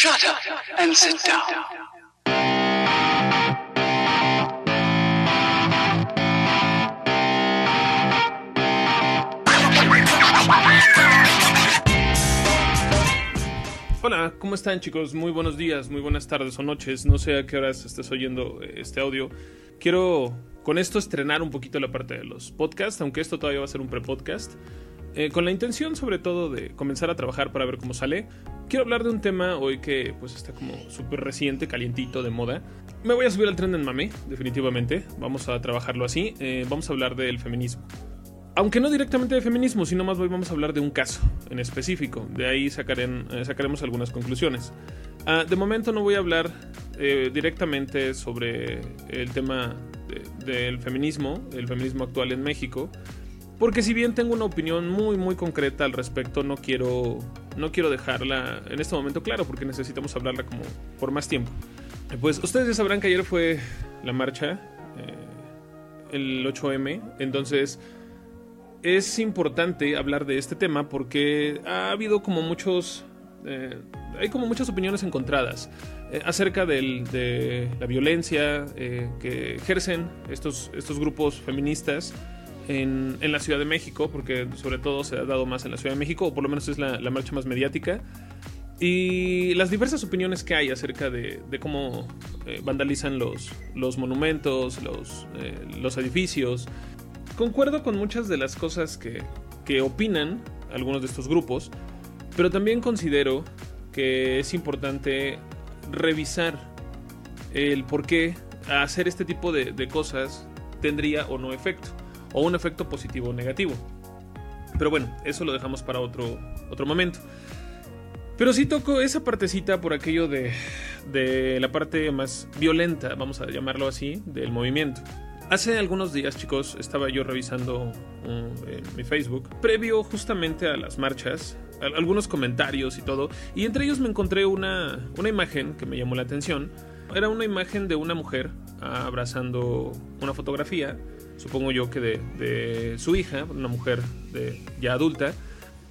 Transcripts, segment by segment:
Shut up and sit down. Hola, ¿cómo están chicos? Muy buenos días, muy buenas tardes o noches. No sé a qué horas estés oyendo eh, este audio. Quiero con esto estrenar un poquito la parte de los podcasts, aunque esto todavía va a ser un pre-podcast. Eh, con la intención sobre todo de comenzar a trabajar para ver cómo sale. Quiero hablar de un tema hoy que pues está como súper reciente, calientito, de moda. Me voy a subir al tren del mame, definitivamente. Vamos a trabajarlo así. Eh, vamos a hablar del feminismo. Aunque no directamente de feminismo, sino más hoy vamos a hablar de un caso en específico. De ahí sacaren- eh, sacaremos algunas conclusiones. Ah, de momento no voy a hablar directamente sobre el tema de- del feminismo, el feminismo actual en México, porque si bien tengo una opinión muy muy concreta al respecto, no quiero no quiero dejarla en este momento claro, porque necesitamos hablarla como por más tiempo. Pues ustedes ya sabrán que ayer fue la marcha, eh, el 8M, entonces es importante hablar de este tema porque ha habido como muchos eh, hay como muchas opiniones encontradas eh, acerca del- de la violencia que ejercen estos, estos grupos feministas en, en la Ciudad de México, porque sobre todo se ha dado más en la Ciudad de México, o por lo menos es la, la marcha más mediática, y las diversas opiniones que hay acerca de, de cómo eh, vandalizan los, los monumentos, los, eh, los edificios. Concuerdo con muchas de las cosas que, que opinan algunos de estos grupos, pero también considero que es importante revisar el por qué hacer este tipo de, de cosas tendría o no efecto, o un efecto positivo o negativo. Pero bueno, eso lo dejamos para otro, otro momento. Pero sí toco esa partecita por aquello de, de la parte más violenta, vamos a llamarlo así, del movimiento. Hace algunos días, chicos, estaba yo revisando uh, en mi Facebook, previo justamente a las marchas, al- algunos comentarios y todo, y entre ellos me encontré una, una imagen que me llamó la atención. Era una imagen de una mujer abrazando una fotografía, supongo yo que de, su hija, una mujer de, ya adulta,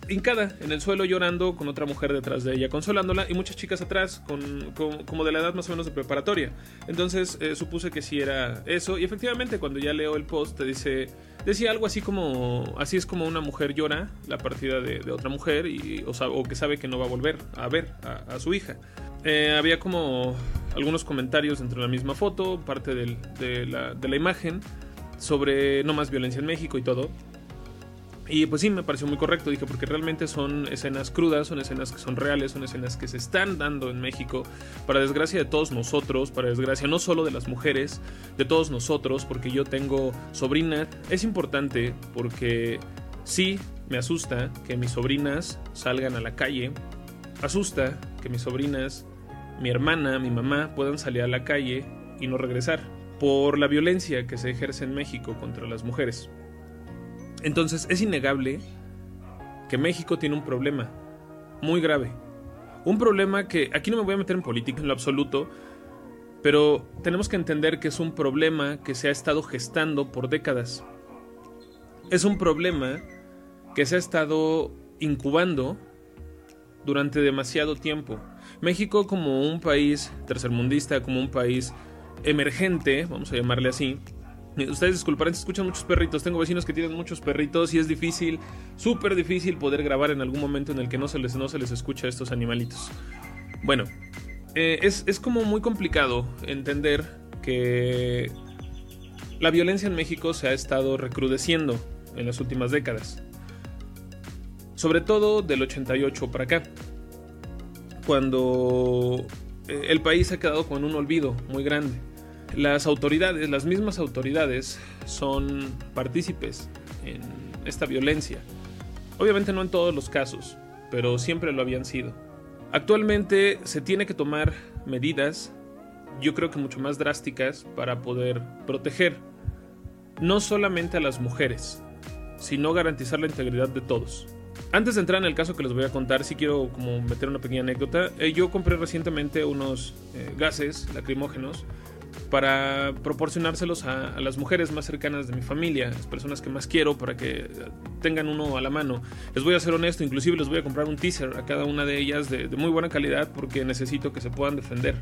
hincada en el suelo llorando con otra mujer detrás de ella consolándola y muchas chicas atrás con, como de la edad más o menos de preparatoria. Entonces eh, supuse que sí era eso y efectivamente cuando ya leo el post te dice decía algo así como así es como una mujer llora la partida de, otra mujer y o, o que sabe que no va a volver a ver a, su hija. Eh, había como algunos comentarios dentro de la misma foto parte de la imagen sobre no más violencia en México y todo. Y pues sí, me pareció muy correcto, dije, porque realmente son escenas crudas, son escenas que son reales, son escenas que se están dando en México, para desgracia de todos nosotros, para desgracia no solo de las mujeres, de todos nosotros, porque yo tengo sobrinas. Es importante porque sí, me asusta que mis sobrinas salgan a la calle, asusta que mis sobrinas, mi hermana, mi mamá puedan salir a la calle y no regresar, por la violencia que se ejerce en México contra las mujeres. Entonces es innegable que México tiene un problema muy grave. Un problema que aquí no me voy a meter en política en lo absoluto, pero tenemos que entender que es un problema que se ha estado gestando por décadas. Es un problema que se ha estado incubando durante demasiado tiempo. México como un país tercermundista, como un país emergente, vamos a llamarle así, Ustedes disculparán si escuchan muchos perritos. Tengo vecinos que tienen muchos perritos y es difícil, súper difícil poder grabar en algún momento en el que no se les, no se les escucha a estos animalitos. Bueno, eh, es, es como muy complicado entender que la violencia en México se ha estado recrudeciendo en las últimas décadas. Sobre todo del 88 para acá. Cuando eh, el país ha quedado con un olvido muy grande las autoridades, las mismas autoridades, son partícipes en esta violencia. Obviamente no en todos los casos, pero siempre lo habían sido. Actualmente se tiene que tomar medidas, yo creo que mucho más drásticas, para poder proteger no solamente a las mujeres, sino garantizar la integridad de todos. Antes de entrar en el caso que les voy a contar, sí quiero como meter una pequeña anécdota. Eh, yo compré recientemente unos eh, gases lacrimógenos para proporcionárselos a, las mujeres más cercanas de mi familia, las personas que más quiero, para que tengan uno a la mano. Les voy a ser honesto, inclusive les voy a comprar un teaser a cada una de ellas de, de muy buena calidad porque necesito que se puedan defender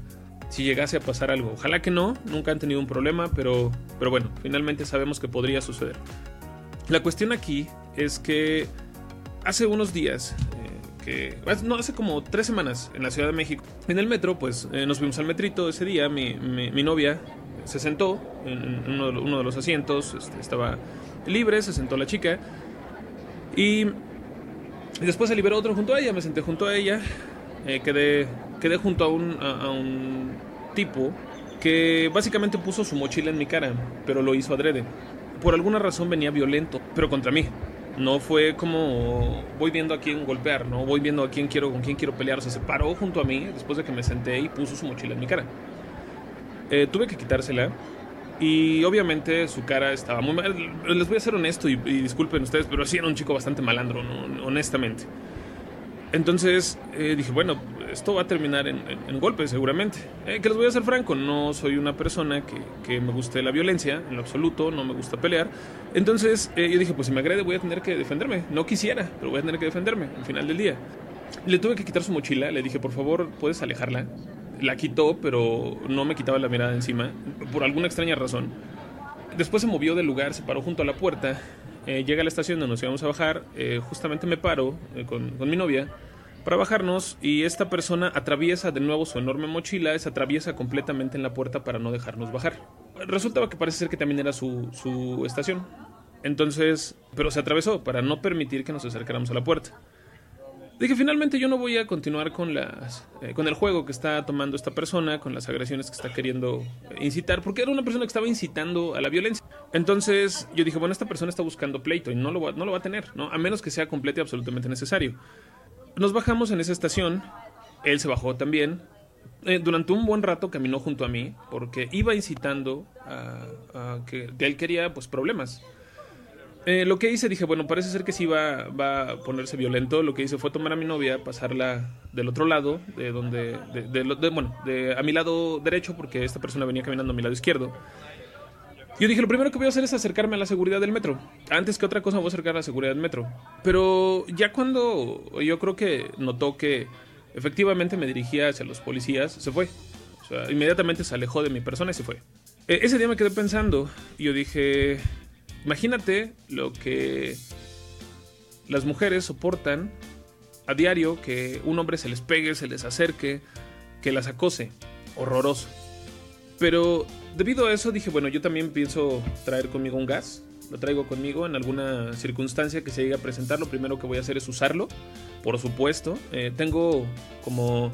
si llegase a pasar algo. Ojalá que no, nunca han tenido un problema, pero, pero bueno, finalmente sabemos que podría suceder. La cuestión aquí es que hace unos días, que, no, hace como tres semanas en la Ciudad de México, en el metro, pues eh, nos fuimos al metrito ese día, mi, mi, novia se sentó en uno de, los asientos, este, estaba libre, se sentó la chica y, después se liberó otro junto a ella, me senté junto a ella, eh, quedé, quedé junto a un, a un tipo que básicamente puso su mochila en mi cara, pero lo hizo adrede. Por alguna razón venía violento, pero contra mí. No fue como voy viendo a quién golpear, no voy viendo a quién quiero, con quién quiero pelear. O sea, se paró junto a mí después de que me senté y puso su mochila en mi cara. Eh, tuve que quitársela y obviamente su cara estaba muy mal. Les voy a ser honesto y, disculpen ustedes, pero sí era un chico bastante malandro, honestamente. Entonces eh, dije, bueno, esto va a terminar en, en, golpes seguramente. Eh, que les voy a ser franco, no soy una persona que, que, me guste la violencia, en lo absoluto, no me gusta pelear. Entonces eh, yo dije, pues si me agrede voy a tener que defenderme. No quisiera, pero voy a tener que defenderme al final del día. Le tuve que quitar su mochila, le dije, por favor, ¿puedes alejarla? La quitó, pero no me quitaba la mirada encima, por alguna extraña razón. Después se movió del lugar, se paró junto a la puerta eh, llega a la estación donde nos íbamos a bajar, eh, justamente me paro eh, con, mi novia para bajarnos y esta persona atraviesa de nuevo su enorme mochila, se atraviesa completamente en la puerta para no dejarnos bajar. Resultaba que parece ser que también era su, su estación. Entonces, pero se atravesó para no permitir que nos acercáramos a la puerta. Dije, finalmente yo no voy a continuar con, las, eh, con el juego que está tomando esta persona, con las agresiones que está queriendo incitar, porque era una persona que estaba incitando a la violencia. Entonces yo dije, bueno, esta persona está buscando pleito y no lo va, no lo va a tener, ¿no? A menos que sea completo y absolutamente necesario. Nos bajamos en esa estación, él se bajó también. Eh, durante un buen rato caminó junto a mí, porque iba incitando a, a que, que él quería pues problemas. Eh, lo que hice, dije, bueno, parece ser que sí va, va, a ponerse violento. Lo que hice fue tomar a mi novia, pasarla del otro lado, de donde, de, de, de, bueno, a mi lado derecho, porque esta persona venía caminando a mi lado izquierdo. Yo dije, lo primero que voy a hacer es acercarme a la seguridad del metro. Antes que otra cosa, voy a acercar a la seguridad del metro. Pero ya cuando yo creo que notó que efectivamente me dirigía hacia los policías, se fue. Inmediatamente se alejó de mi persona y se fue. E ese día me quedé pensando y yo dije, Imagínate lo que las mujeres soportan a diario que un hombre se les pegue, se les acerque, que las acose. Horroroso. Pero debido a eso dije, bueno, yo también pienso traer conmigo un gas. Lo traigo conmigo en alguna circunstancia que se llegue a presentar. Lo primero que voy a hacer es usarlo, por supuesto. Eh, tengo como,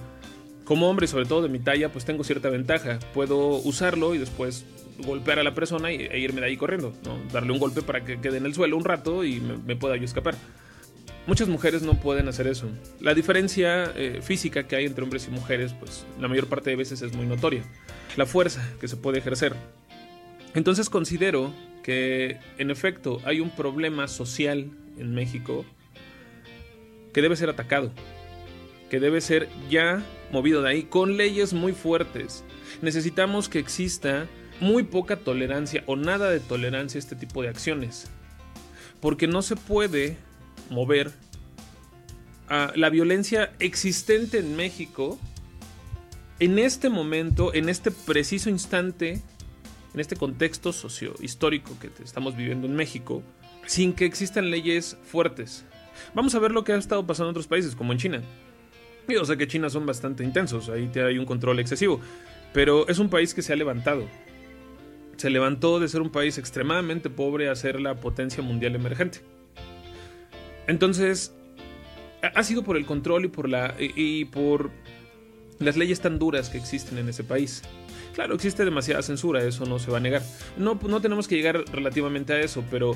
como hombre, sobre todo de mi talla, pues tengo cierta ventaja. Puedo usarlo y después golpear a la persona y, e irme de ahí corriendo, ¿no? darle un golpe para que quede en el suelo un rato y me, me pueda yo escapar. Muchas mujeres no pueden hacer eso. La diferencia eh, física que hay entre hombres y mujeres, pues la mayor parte de veces es muy notoria. La fuerza que se puede ejercer. Entonces considero que en efecto hay un problema social en México que debe ser atacado, que debe ser ya movido de ahí con leyes muy fuertes. Necesitamos que exista muy poca tolerancia o nada de tolerancia a este tipo de acciones. Porque no se puede mover a la violencia existente en México en este momento, en este preciso instante, en este contexto socio-histórico que estamos viviendo en México, sin que existan leyes fuertes. Vamos a ver lo que ha estado pasando en otros países, como en China. Yo sé que China son bastante intensos, ahí hay un control excesivo, pero es un país que se ha levantado, se levantó de ser un país extremadamente pobre a ser la potencia mundial emergente. Entonces, ha sido por el control y por, las leyes tan duras que existen en ese país. Claro, existe demasiada censura, eso no se va a negar. No, no tenemos que llegar relativamente a eso, pero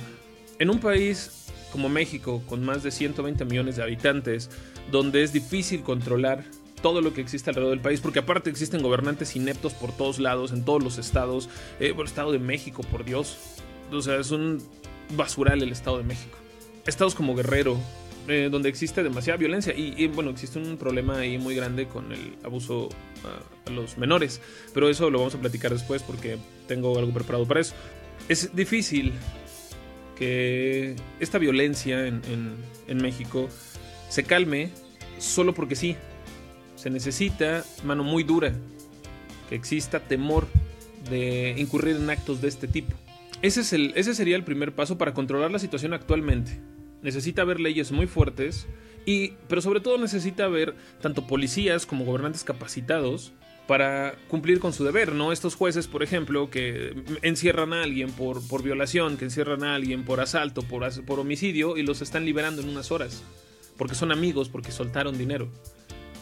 en un país como México, con más de 120 millones de habitantes, donde es difícil controlar todo lo que existe alrededor del país, porque aparte existen gobernantes ineptos por todos lados, en todos los estados, eh, por el Estado de México, por Dios. O sea, es un basural el Estado de México. Estados como Guerrero, eh, donde existe demasiada violencia y, bueno, existe un problema ahí muy grande con el abuso a, los menores, pero eso lo vamos a platicar después porque tengo algo preparado para eso. Es difícil que esta violencia en, en México se calme solo porque sí. Se necesita mano muy dura, que exista temor de incurrir en actos de este tipo. Ese, es el, ese sería el primer paso para controlar la situación actualmente. Necesita haber leyes muy fuertes, y, pero sobre todo necesita haber tanto policías como gobernantes capacitados para cumplir con su deber, ¿no? Estos jueces, por ejemplo, que encierran a alguien por, por violación, que encierran a alguien por asalto, por, por homicidio y los están liberando en unas horas, porque son amigos, porque soltaron dinero.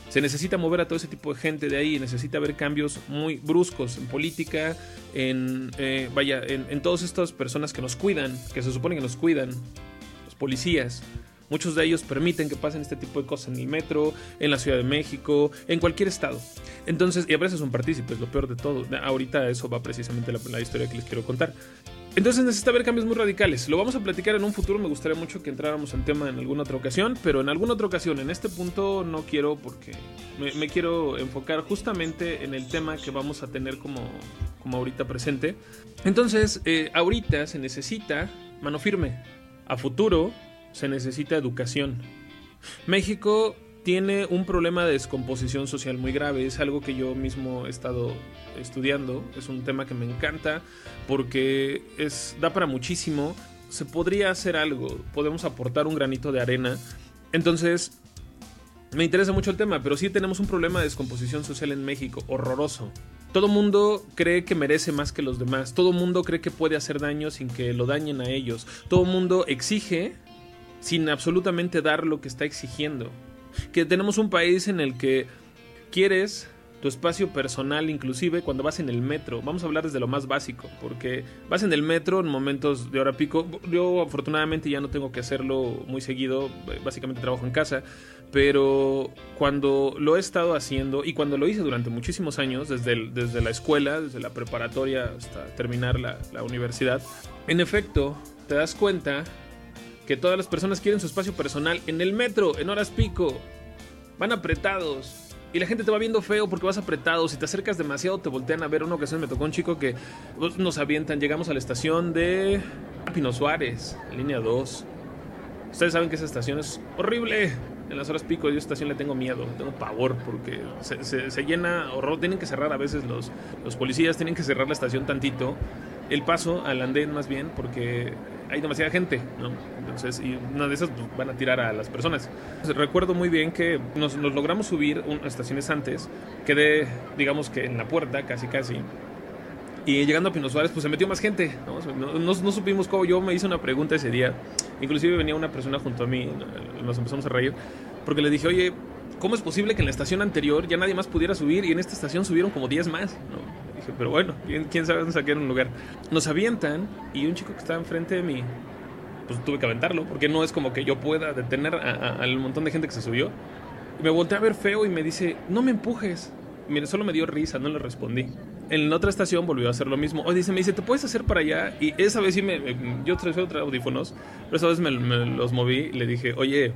Se necesita mover a todo ese tipo de gente de ahí, necesita haber cambios muy bruscos en política, en, eh, vaya, en, en todas estas personas que nos cuidan, que se supone que nos cuidan, los policías, Muchos de ellos permiten que pasen este tipo de cosas en el metro, en la Ciudad de México, en cualquier estado. Entonces, y a veces son partícipes, lo peor de todo. Ahorita eso va precisamente la, la historia que les quiero contar. Entonces necesita haber cambios muy radicales. Lo vamos a platicar en un futuro. Me gustaría mucho que entráramos en tema en alguna otra ocasión, pero en alguna otra ocasión. En este punto no quiero porque me, quiero enfocar justamente en el tema que vamos a tener como, como ahorita presente. Entonces, eh, ahorita se necesita mano firme. A futuro se necesita educación. México tiene un problema de descomposición social muy grave. Es algo que yo mismo he estado estudiando. Es un tema que me encanta porque es, da para muchísimo. Se podría hacer algo. Podemos aportar un granito de arena. Entonces, me interesa mucho el tema, pero sí tenemos un problema de descomposición social en México. Horroroso. Todo mundo cree que merece más que los demás. Todo mundo cree que puede hacer daño sin que lo dañen a ellos. Todo mundo exige sin absolutamente dar lo que está exigiendo que tenemos un país en el que quieres tu espacio personal inclusive cuando vas en el metro. Vamos a hablar desde lo más básico, porque vas en el metro en momentos de hora pico. Yo afortunadamente ya no tengo que hacerlo muy seguido, básicamente trabajo en casa, pero cuando lo he estado haciendo y cuando lo hice durante muchísimos años, desde, desde la escuela, desde la preparatoria hasta terminar la, la universidad, en efecto te das cuenta que todas las personas quieren su espacio personal en el metro, en horas pico. Van apretados. Y la gente te va viendo feo porque vas apretado. Si te acercas demasiado, te voltean a ver. Una ocasión me tocó un chico que pues, nos avientan. Llegamos a la estación de Pino Suárez, línea 2. Ustedes saben que esa estación es horrible. En las horas pico, yo a esta estación le tengo miedo, tengo pavor porque se, se, llena horror. Tienen que cerrar a veces los, los policías, tienen que cerrar la estación tantito el paso al andén más bien porque hay demasiada gente, ¿no? Entonces, y una de esas pues, van a tirar a las personas. recuerdo muy bien que nos, logramos subir unas estaciones antes, quedé, digamos que en la puerta, casi casi. Y llegando a Pino Suárez, pues se metió más gente, ¿no? No, no supimos cómo. Yo me hice una pregunta ese día. Inclusive venía una persona junto a mí, nos empezamos a reír, porque le dije, oye, ¿cómo es posible que en la estación anterior ya nadie más pudiera subir y en esta estación subieron como 10 más? ¿no? Pero bueno, ¿quién, sabe dónde saqué un lugar? Nos avientan y un chico que estaba enfrente de mí, pues tuve que aventarlo, porque no es como que yo pueda detener al montón de gente que se subió. Y me volteé a ver feo y me dice, no me empujes. Mire, solo me dio risa, no le respondí. En otra estación volvió a hacer lo mismo. Oye, dice, me dice, ¿te puedes hacer para allá? Y esa vez sí me... Yo traje otros audífonos, pero esa vez me, me los moví y le dije, oye,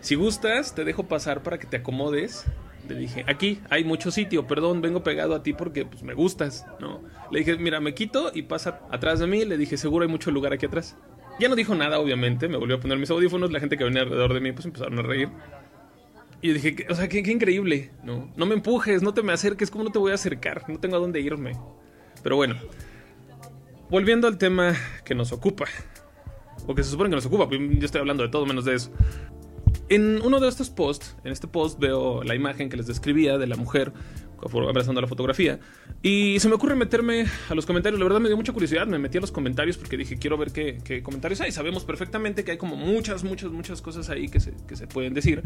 si gustas, te dejo pasar para que te acomodes le dije, aquí hay mucho sitio, perdón, vengo pegado a ti porque pues, me gustas, ¿no? Le dije, mira, me quito y pasa atrás de mí. Le dije, seguro hay mucho lugar aquí atrás. Ya no dijo nada, obviamente, me volvió a poner mis audífonos, la gente que venía alrededor de mí pues empezaron a reír. Y yo dije, o sea, qué, qué increíble, ¿no? No me empujes, no te me acerques, ¿cómo no te voy a acercar? No tengo a dónde irme. Pero bueno, volviendo al tema que nos ocupa, o que se supone que nos ocupa, yo estoy hablando de todo menos de eso. En uno de estos posts, en este post veo la imagen que les describía de la mujer abrazando la fotografía y se me ocurre meterme a los comentarios. La verdad me dio mucha curiosidad, me metí a los comentarios porque dije quiero ver qué, comentarios hay. Sabemos perfectamente que hay como muchas, muchas, muchas cosas ahí que se, que se pueden decir.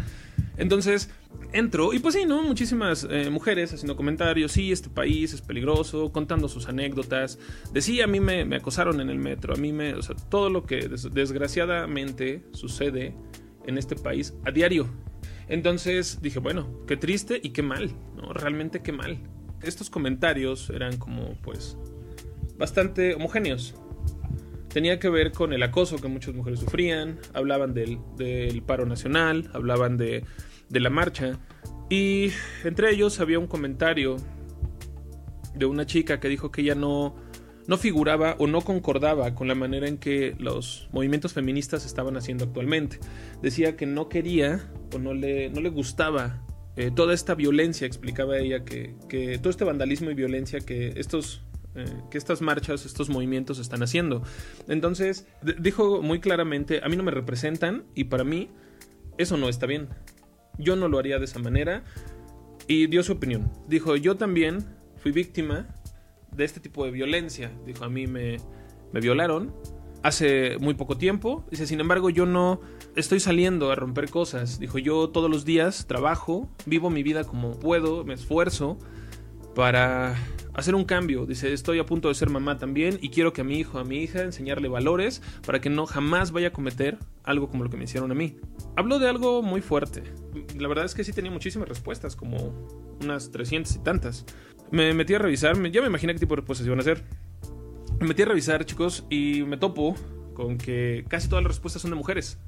Entonces entro y pues sí, ¿no? Muchísimas eh, mujeres haciendo comentarios. Sí, este país es peligroso, contando sus anécdotas. Decía, a mí me, me acosaron en el metro, a mí me... O sea, todo lo que desgraciadamente sucede en este país a diario. Entonces dije, bueno, qué triste y qué mal, ¿no? Realmente qué mal. Estos comentarios eran como, pues, bastante homogéneos. tenía que ver con el acoso que muchas mujeres sufrían, hablaban del, del paro nacional, hablaban de, de la marcha, y entre ellos había un comentario de una chica que dijo que ella no, no figuraba o no concordaba con la manera en que los movimientos feministas estaban haciendo actualmente. Decía que no quería o no le, no le gustaba eh, toda esta violencia, explicaba ella, que, que, todo este vandalismo y violencia que estos... Eh, que estas marchas, estos movimientos están haciendo. Entonces, dijo muy claramente, a mí no me representan y para mí eso no está bien. Yo no lo haría de esa manera. Y dio su opinión. Dijo, yo también fui víctima de este tipo de violencia. Dijo, a mí me, me violaron hace muy poco tiempo. Dice, sin embargo, yo no estoy saliendo a romper cosas. Dijo, yo todos los días trabajo, vivo mi vida como puedo, me esfuerzo para hacer un cambio. Dice, estoy a punto de ser mamá también y quiero que a mi hijo, a mi hija, enseñarle valores para que no jamás vaya a cometer algo como lo que me hicieron a mí. Habló de algo muy fuerte. La verdad es que sí tenía muchísimas respuestas, como unas 300 y tantas. Me metí a revisar, ya me imaginé qué tipo de respuestas iban a hacer. Me metí a revisar, chicos, y me topo con que casi todas las respuestas son de mujeres.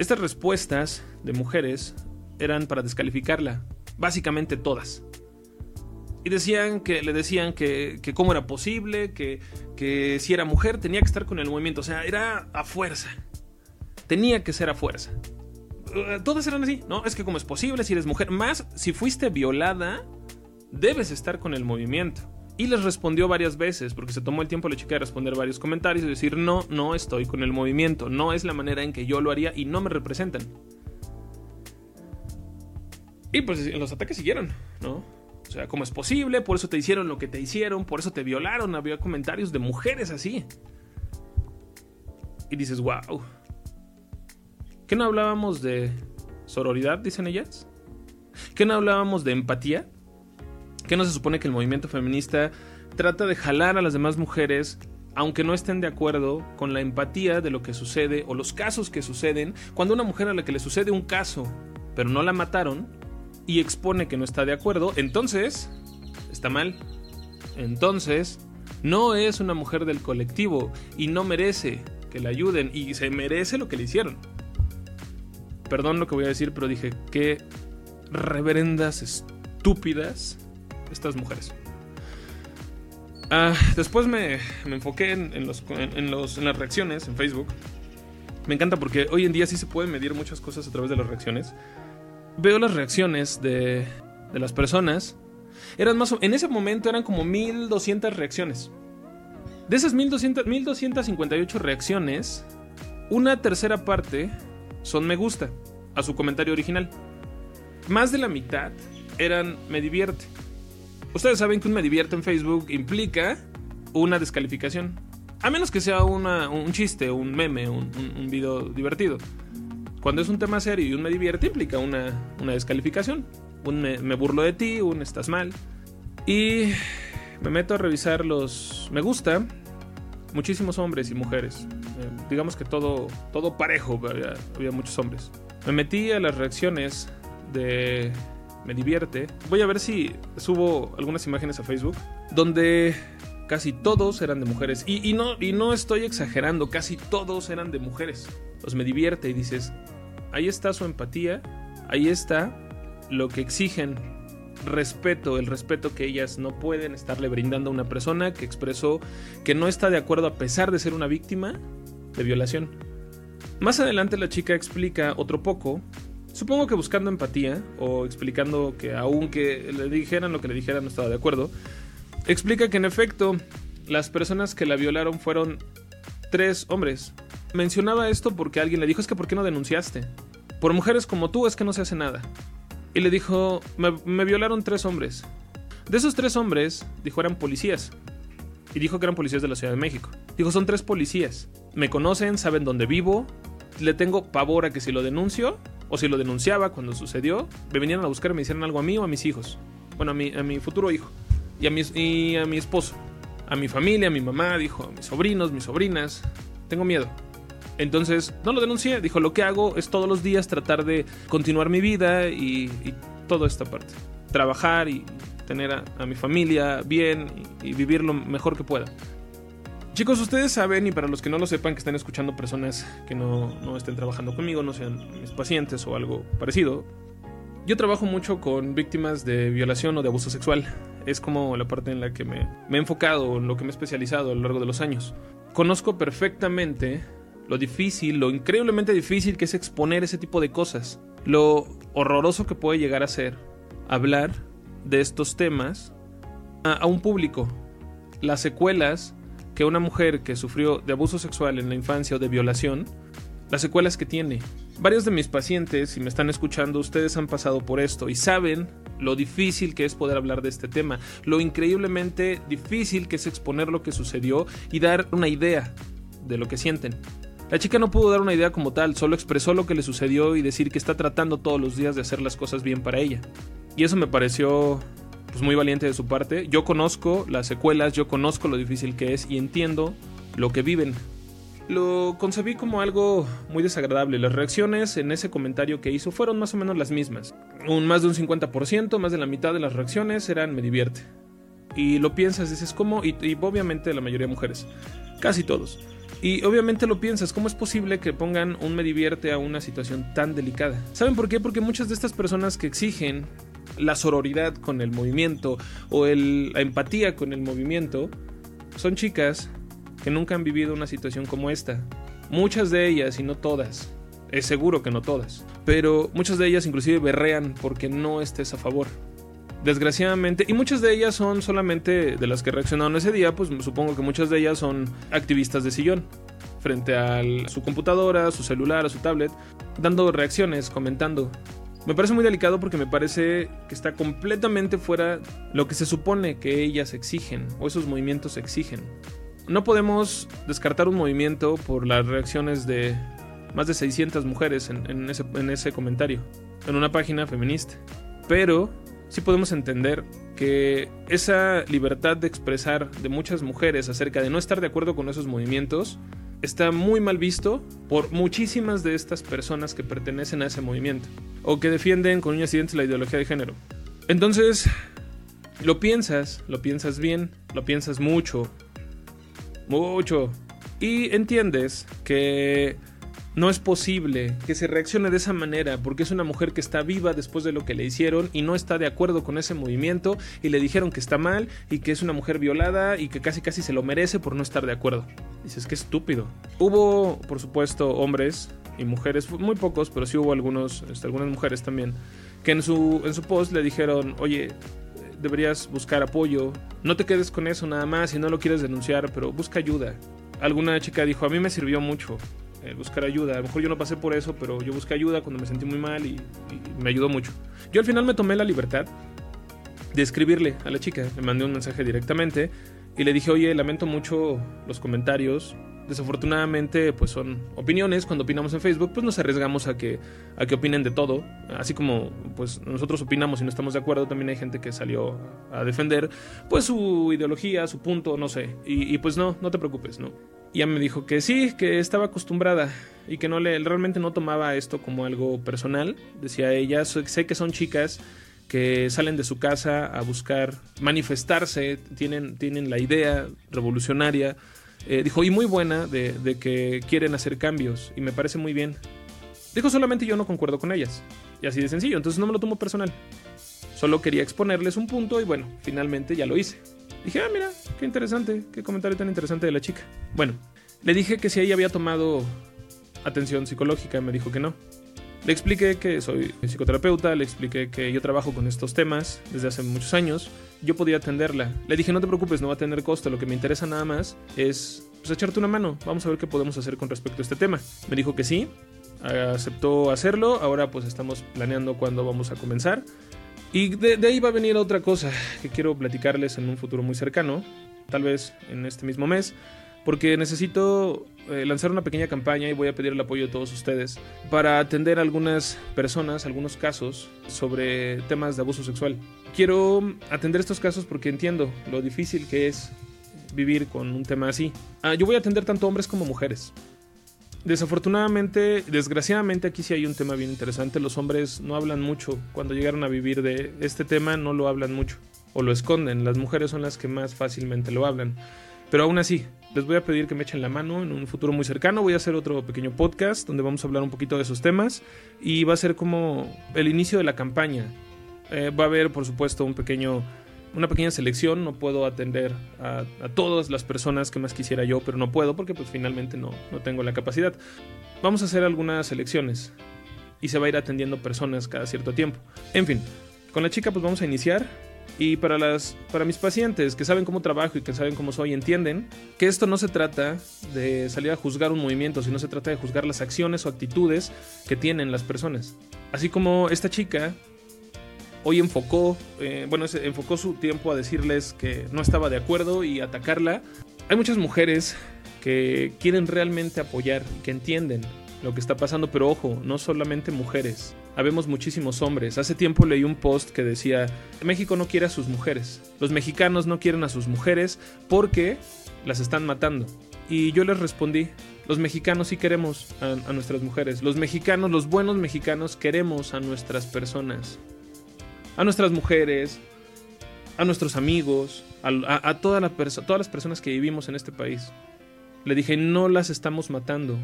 Estas respuestas de mujeres eran para descalificarla, básicamente todas. Y decían que, le decían que, cómo era posible, que, que si era mujer tenía que estar con el movimiento, o sea, era a fuerza. Tenía que ser a fuerza. Uh, todas eran así, ¿no? Es que cómo es posible si eres mujer, más si fuiste violada, debes estar con el movimiento. Y les respondió varias veces, porque se tomó el tiempo la chica de responder varios comentarios y decir, no, no estoy con el movimiento, no es la manera en que yo lo haría y no me representan. Y pues los ataques siguieron, ¿no? O sea, ¿cómo es posible? Por eso te hicieron lo que te hicieron, por eso te violaron. Había comentarios de mujeres así. Y dices, wow. ¿Qué no hablábamos de sororidad, dicen ellas? ¿Qué no hablábamos de empatía? ¿Qué no se supone que el movimiento feminista trata de jalar a las demás mujeres aunque no estén de acuerdo con la empatía de lo que sucede o los casos que suceden, cuando una mujer a la que le sucede un caso, pero no la mataron, y expone que no está de acuerdo, entonces está mal. Entonces, no es una mujer del colectivo y no merece que la ayuden y se merece lo que le hicieron. Perdón lo que voy a decir, pero dije, qué reverendas estúpidas estas mujeres. Ah, después me, enfoqué en, los, en, las reacciones en Facebook. Me encanta porque hoy en día sí se pueden medir muchas cosas a través de las reacciones. Veo las reacciones de, de las personas. Eran más en ese momento eran como 1200 reacciones. De esas 1200, 1258 reacciones, una tercera parte son me gusta a su comentario original. Más de la mitad eran me divierte. Ustedes saben que un me divierte en Facebook implica una descalificación. A menos que sea un chiste, un meme, un, video divertido. Cuando es un tema serio y un me divierte implica una, descalificación. Un me, burlo de ti, un estás mal. Y me meto a revisar los me gusta. Muchísimos hombres y mujeres. Eh, digamos que todo, todo parejo, había muchos hombres. Me metí a las reacciones de me divierte. Voy a ver si subo algunas imágenes a Facebook donde casi todos eran de mujeres. Y, no, y no estoy exagerando, casi todos eran de mujeres. Pues me divierte y dices, ahí está su empatía, ahí está lo que exigen respeto, el respeto que ellas no pueden estarle brindando a una persona que expresó que no está de acuerdo a pesar de ser una víctima de violación. Más adelante la chica explica otro poco Supongo que buscando empatía o explicando que aunque le dijeran lo que le dijeran no estaba de acuerdo, explica que en efecto las personas que la violaron fueron tres hombres. Mencionaba esto porque alguien le dijo es que ¿por qué no denunciaste? Por mujeres como tú es que no se hace nada. Y le dijo, me, me violaron tres hombres. De esos tres hombres, dijo, eran policías. Y dijo que eran policías de la Ciudad de México. Dijo, son tres policías. Me conocen, saben dónde vivo. Le tengo pavor a que si lo denuncio, o si lo denunciaba cuando sucedió, me venían a buscar y me hicieran algo a mí o a mis hijos. Bueno, a mi, a mi futuro hijo. Y a, mi, y a mi esposo. A mi familia, a mi mamá, dijo, a mis sobrinos, mis sobrinas. Tengo miedo. Entonces, no lo denuncié. Dijo, lo que hago es todos los días tratar de continuar mi vida y, toda esta parte. Trabajar y tener a, mi familia bien y, y vivir lo mejor que pueda. Chicos, ustedes saben, y para los que no lo sepan, que están escuchando personas que no, no estén trabajando conmigo, no sean mis pacientes o algo parecido, yo trabajo mucho con víctimas de violación o de abuso sexual. Es como la parte en la que me, me, he enfocado, en lo que me he especializado a lo largo de los años. Conozco perfectamente lo difícil, lo increíblemente difícil que es exponer ese tipo de cosas. Lo horroroso que puede llegar a ser hablar de estos temas a, a un público. Las secuelas que una mujer que sufrió de abuso sexual en la infancia o de violación, las secuelas que tiene. Varios de mis pacientes, si me están escuchando, ustedes han pasado por esto y saben lo difícil que es poder hablar de este tema, lo increíblemente difícil que es exponer lo que sucedió y dar una idea de lo que sienten. La chica no pudo dar una idea como tal, solo expresó lo que le sucedió y decir que está tratando todos los días de hacer las cosas bien para ella. Y eso me pareció pues muy valiente de su parte. Yo conozco las secuelas, yo conozco lo difícil que es y entiendo lo que viven. Lo concebí como algo muy desagradable. Las reacciones en ese comentario que hizo fueron más o menos las mismas. Un más de un 50%, más de la mitad de las reacciones eran me divierte. Y lo piensas, dices, ¿cómo? Y, y obviamente la mayoría de mujeres. Casi todos. Y obviamente lo piensas, ¿cómo es posible que pongan un me divierte a una situación tan delicada? ¿Saben por qué? Porque muchas de estas personas que exigen la sororidad con el movimiento o la empatía con el movimiento son chicas que nunca han vivido una situación como esta. Muchas de ellas, y no todas, es seguro que no todas, pero muchas de ellas inclusive berrean porque no estés a favor. Desgraciadamente, y muchas de ellas son solamente de las que reaccionaron ese día, pues supongo que muchas de ellas son activistas de sillón, frente a su computadora, su celular, a su tablet, dando reacciones, comentando. Me parece muy delicado porque me parece que está completamente fuera lo que se supone que ellas exigen, o esos movimientos exigen. No podemos descartar un movimiento por las reacciones de más de 600 mujeres en, en, ese, en ese comentario, en una página feminista. Pero sí podemos entender que esa libertad de expresar de muchas mujeres acerca de no estar de acuerdo con esos movimientos está muy mal visto por muchísimas de estas personas que pertenecen a ese movimiento o que defienden con uñas y dientes la ideología de género. Entonces, lo piensas, lo piensas bien, lo piensas mucho, mucho, y entiendes que no es posible que se reaccione de esa manera porque es una mujer que está viva después de lo que le hicieron y no está de acuerdo con ese movimiento y le dijeron que está mal y que es una mujer violada y que casi casi se lo merece por no estar de acuerdo. Dices que estúpido. Hubo, por supuesto, hombres y mujeres, muy pocos, pero sí hubo algunos, este, algunas mujeres también, que en su, en su post le dijeron, oye, deberías buscar apoyo, no te quedes con eso nada más si no lo quieres denunciar, pero busca ayuda. Alguna chica dijo, a mí me sirvió mucho el buscar ayuda. A lo mejor yo no pasé por eso, pero yo busqué ayuda cuando me sentí muy mal y, y, me ayudó mucho. Yo al final me tomé la libertad de escribirle a la chica. Le mandé un mensaje directamente y le dije, oye, lamento mucho los comentarios. Desafortunadamente, pues son opiniones. Cuando opinamos en Facebook, pues nos arriesgamos a que, a que opinen de todo. Así como pues nosotros opinamos y no estamos de acuerdo, también hay gente que salió a defender pues su ideología, su punto, no sé. Y, y pues no, no te preocupes, ¿no? Y ella me dijo que sí, que estaba acostumbrada y que no le, realmente no tomaba esto como algo personal. Decía ella, sé que son chicas que salen de su casa a buscar manifestarse, tienen, tienen la idea revolucionaria, eh, dijo, y muy buena, de, de, que quieren hacer cambios, y me parece muy bien. Dijo, solamente yo no concuerdo con ellas. Y así de sencillo, entonces no me lo tomo personal. Solo quería exponerles un punto y bueno, finalmente ya lo hice. Dije, ah, mira, qué interesante, qué comentario tan interesante de la chica. Bueno, le dije que si ella había tomado atención psicológica, me dijo que no. Le expliqué que soy psicoterapeuta, le expliqué que yo trabajo con estos temas desde hace muchos años. Yo podía atenderla. Le dije, no te preocupes, no va a tener costo. Lo que me interesa nada más es pues, echarte una mano. Vamos a ver qué podemos hacer con respecto a este tema. Me dijo que sí, aceptó hacerlo. Ahora pues estamos planeando cuándo vamos a comenzar. Y de, de, ahí va a venir otra cosa que quiero platicarles en un futuro muy cercano, tal vez en este mismo mes, porque necesito eh, lanzar una pequeña campaña y voy a pedir el apoyo de todos ustedes para atender a algunas personas, algunos casos sobre temas de abuso sexual. Quiero atender estos casos porque entiendo lo difícil que es vivir con un tema así. Ah, yo voy a atender tanto hombres como mujeres. Desafortunadamente, desgraciadamente aquí sí hay un tema bien interesante. Los hombres no hablan mucho. Cuando llegaron a vivir de este tema no lo hablan mucho. O lo esconden. Las mujeres son las que más fácilmente lo hablan. Pero aún así, les voy a pedir que me echen la mano en un futuro muy cercano. Voy a hacer otro pequeño podcast donde vamos a hablar un poquito de esos temas y va a ser como el inicio de la campaña. Eh, va a haber, por supuesto, un pequeño, una pequeña selección. No puedo atender a, todas las personas que más quisiera yo, pero no puedo porque pues finalmente no, no tengo la capacidad. Vamos a hacer algunas selecciones y se va a ir atendiendo personas cada cierto tiempo. En fin, con la chica pues vamos a iniciar y para, las, para mis pacientes que saben cómo trabajo y que saben cómo soy, entienden que esto no se trata de salir a juzgar un movimiento, sino se trata de juzgar las acciones o actitudes que tienen las personas. Así como esta chica hoy enfocó, eh, bueno, enfocó su tiempo a decirles que no estaba de acuerdo y atacarla. Hay muchas mujeres que quieren realmente apoyar y que entienden lo que está pasando, pero ojo, no solamente mujeres habemos muchísimos hombres. Hace tiempo leí un post que decía, México no quiere a sus mujeres. Los mexicanos no quieren a sus mujeres porque las están matando. Y yo les respondí, los mexicanos sí queremos a, nuestras mujeres. Los mexicanos, los buenos mexicanos queremos a nuestras personas. A nuestras mujeres, a nuestros amigos, a, todas las personas que vivimos en este país. Le dije, no las estamos matando.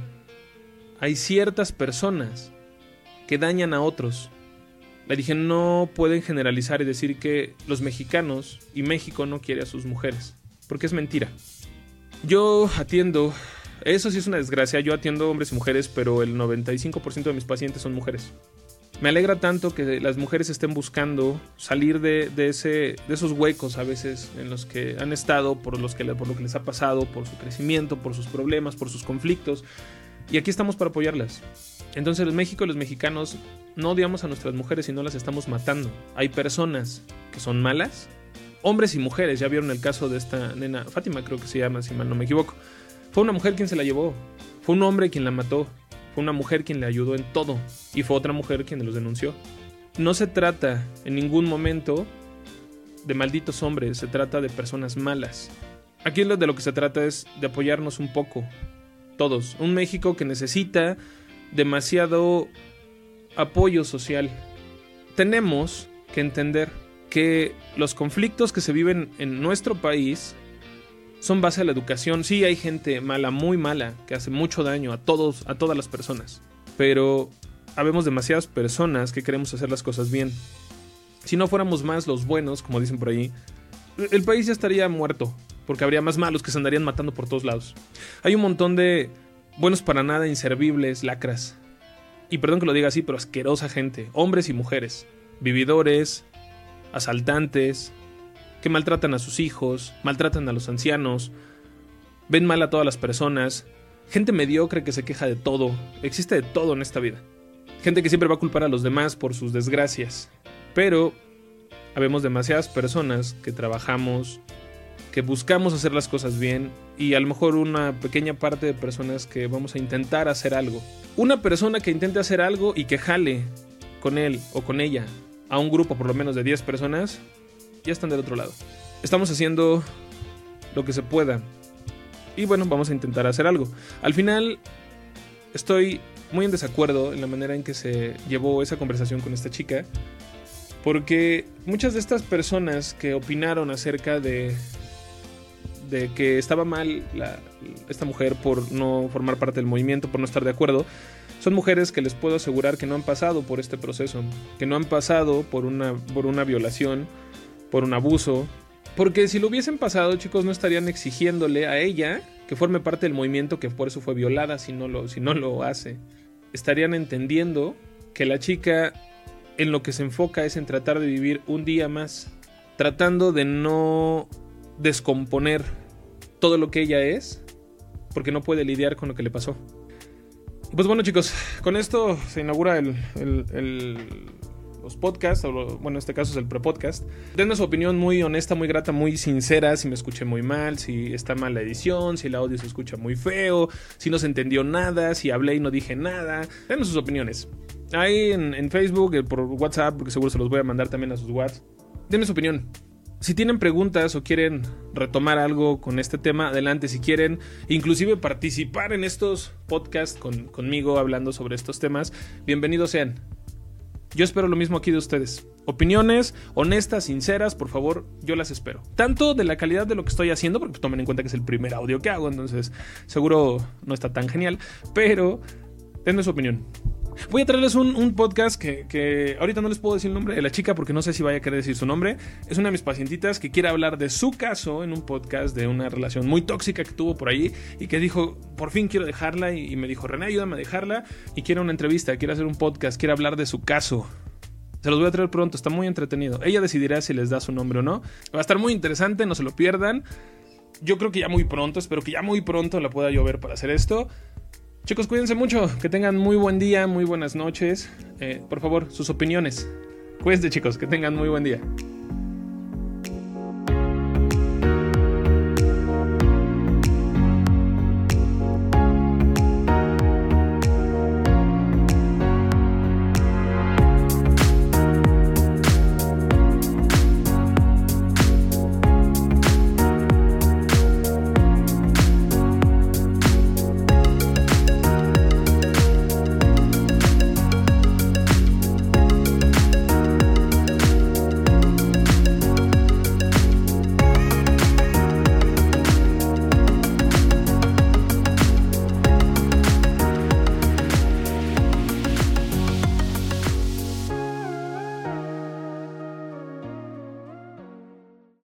Hay ciertas personas que dañan a otros. Le dije, no pueden generalizar y decir que los mexicanos y México no quiere a sus mujeres, porque es mentira. Yo atiendo, eso sí es una desgracia, yo atiendo hombres y mujeres, pero el 95% de mis pacientes son mujeres. Me alegra tanto que las mujeres estén buscando salir de, ese, de esos huecos a veces en los que han estado, por, los que, por lo que les ha pasado, por su crecimiento, por sus problemas, por sus conflictos. Y aquí estamos para apoyarlas. Entonces en México los mexicanos no odiamos a nuestras mujeres y no las estamos matando. Hay personas que son malas, hombres y mujeres. Ya vieron el caso de esta nena, Fátima creo que se llama, si mal no me equivoco. Fue una mujer quien se la llevó, fue un hombre quien la mató, fue una mujer quien le ayudó en todo y fue otra mujer quien los denunció. No se trata en ningún momento de malditos hombres, se trata de personas malas. Aquí de lo que se trata es de apoyarnos un poco, todos. Un México que necesita demasiado apoyo social. Tenemos que entender que los conflictos que se viven en nuestro país son base a la educación. Sí, hay gente mala, muy mala, que hace mucho daño a todos, a todas las personas. Pero habemos demasiadas personas que queremos hacer las cosas bien. Si no fuéramos más los buenos, como dicen por ahí, el país ya estaría muerto, porque habría más malos que se andarían matando por todos lados. Hay un montón de buenos para nada, inservibles, lacras. Y perdón que lo diga así, pero asquerosa gente, hombres y mujeres, vividores, asaltantes, maltratan a sus hijos, maltratan a los ancianos, ven mal a todas las personas, gente mediocre que se queja de todo, existe de todo en esta vida. Gente que siempre va a culpar a los demás por sus desgracias. Pero habemos demasiadas personas que trabajamos, que buscamos hacer las cosas bien y a lo mejor una pequeña parte de personas que vamos a intentar hacer algo. Una persona que intente hacer algo y que jale con él o con ella a un grupo por lo menos de 10 personas, ya están del otro lado. Estamos haciendo lo que se pueda. Y bueno, vamos a intentar hacer algo. Al final, estoy muy en desacuerdo en la manera en que se llevó esa conversación con esta chica. Porque muchas de estas personas que opinaron acerca de de que estaba mal esta mujer por no formar parte del movimiento, por no estar de acuerdo, son mujeres que les puedo asegurar que no han pasado por este proceso, que no han pasado por una, por una violación, por un abuso, porque si lo hubiesen pasado, chicos, no estarían exigiéndole a ella que forme parte del movimiento que por eso fue violada si no lo, si no lo hace. Estarían entendiendo que la chica en lo que se enfoca es en tratar de vivir un día más, tratando de no descomponer todo lo que ella es porque no puede lidiar con lo que le pasó. Pues bueno chicos, con esto se inaugura el, los podcasts, o bueno, en este caso es el pre-podcast. Denme su opinión muy honesta, muy grata, muy sincera, si me escuché muy mal, si está mal la edición, si el audio se escucha muy feo, si no se entendió nada, si hablé y no dije nada. Denme sus opiniones. Ahí en, en Facebook, eh, por WhatsApp, porque seguro se los voy a mandar también a sus WhatsApp. Denme su opinión. Si tienen preguntas o quieren retomar algo con este tema, adelante. Si quieren inclusive participar en estos podcasts conmigo hablando sobre estos temas, bienvenidos sean. Yo espero lo mismo aquí de ustedes. Opiniones honestas, sinceras, por favor, yo las espero. Tanto de la calidad de lo que estoy haciendo, porque tomen en cuenta que es el primer audio que hago, entonces seguro no está tan genial, pero denme su opinión. Voy a traerles un, podcast que, ahorita no les puedo decir el nombre de la chica porque no sé si vaya a querer decir su nombre. Es una de mis pacientitas que quiere hablar de su caso en un podcast de una relación muy tóxica que tuvo por ahí y que dijo, por fin quiero dejarla y, me dijo, René, ayúdame a dejarla y quiere una entrevista, quiere hacer un podcast, quiere hablar de su caso. Se los voy a traer pronto, está muy entretenido. Ella decidirá si les da su nombre o no. Va a estar muy interesante, no se lo pierdan. Yo creo que ya muy pronto, espero que ya muy pronto la pueda llover para hacer esto. Chicos, cuídense mucho, que tengan muy buen día, muy buenas noches. Eh, por favor, sus opiniones. Cuídense chicos, que tengan muy buen día.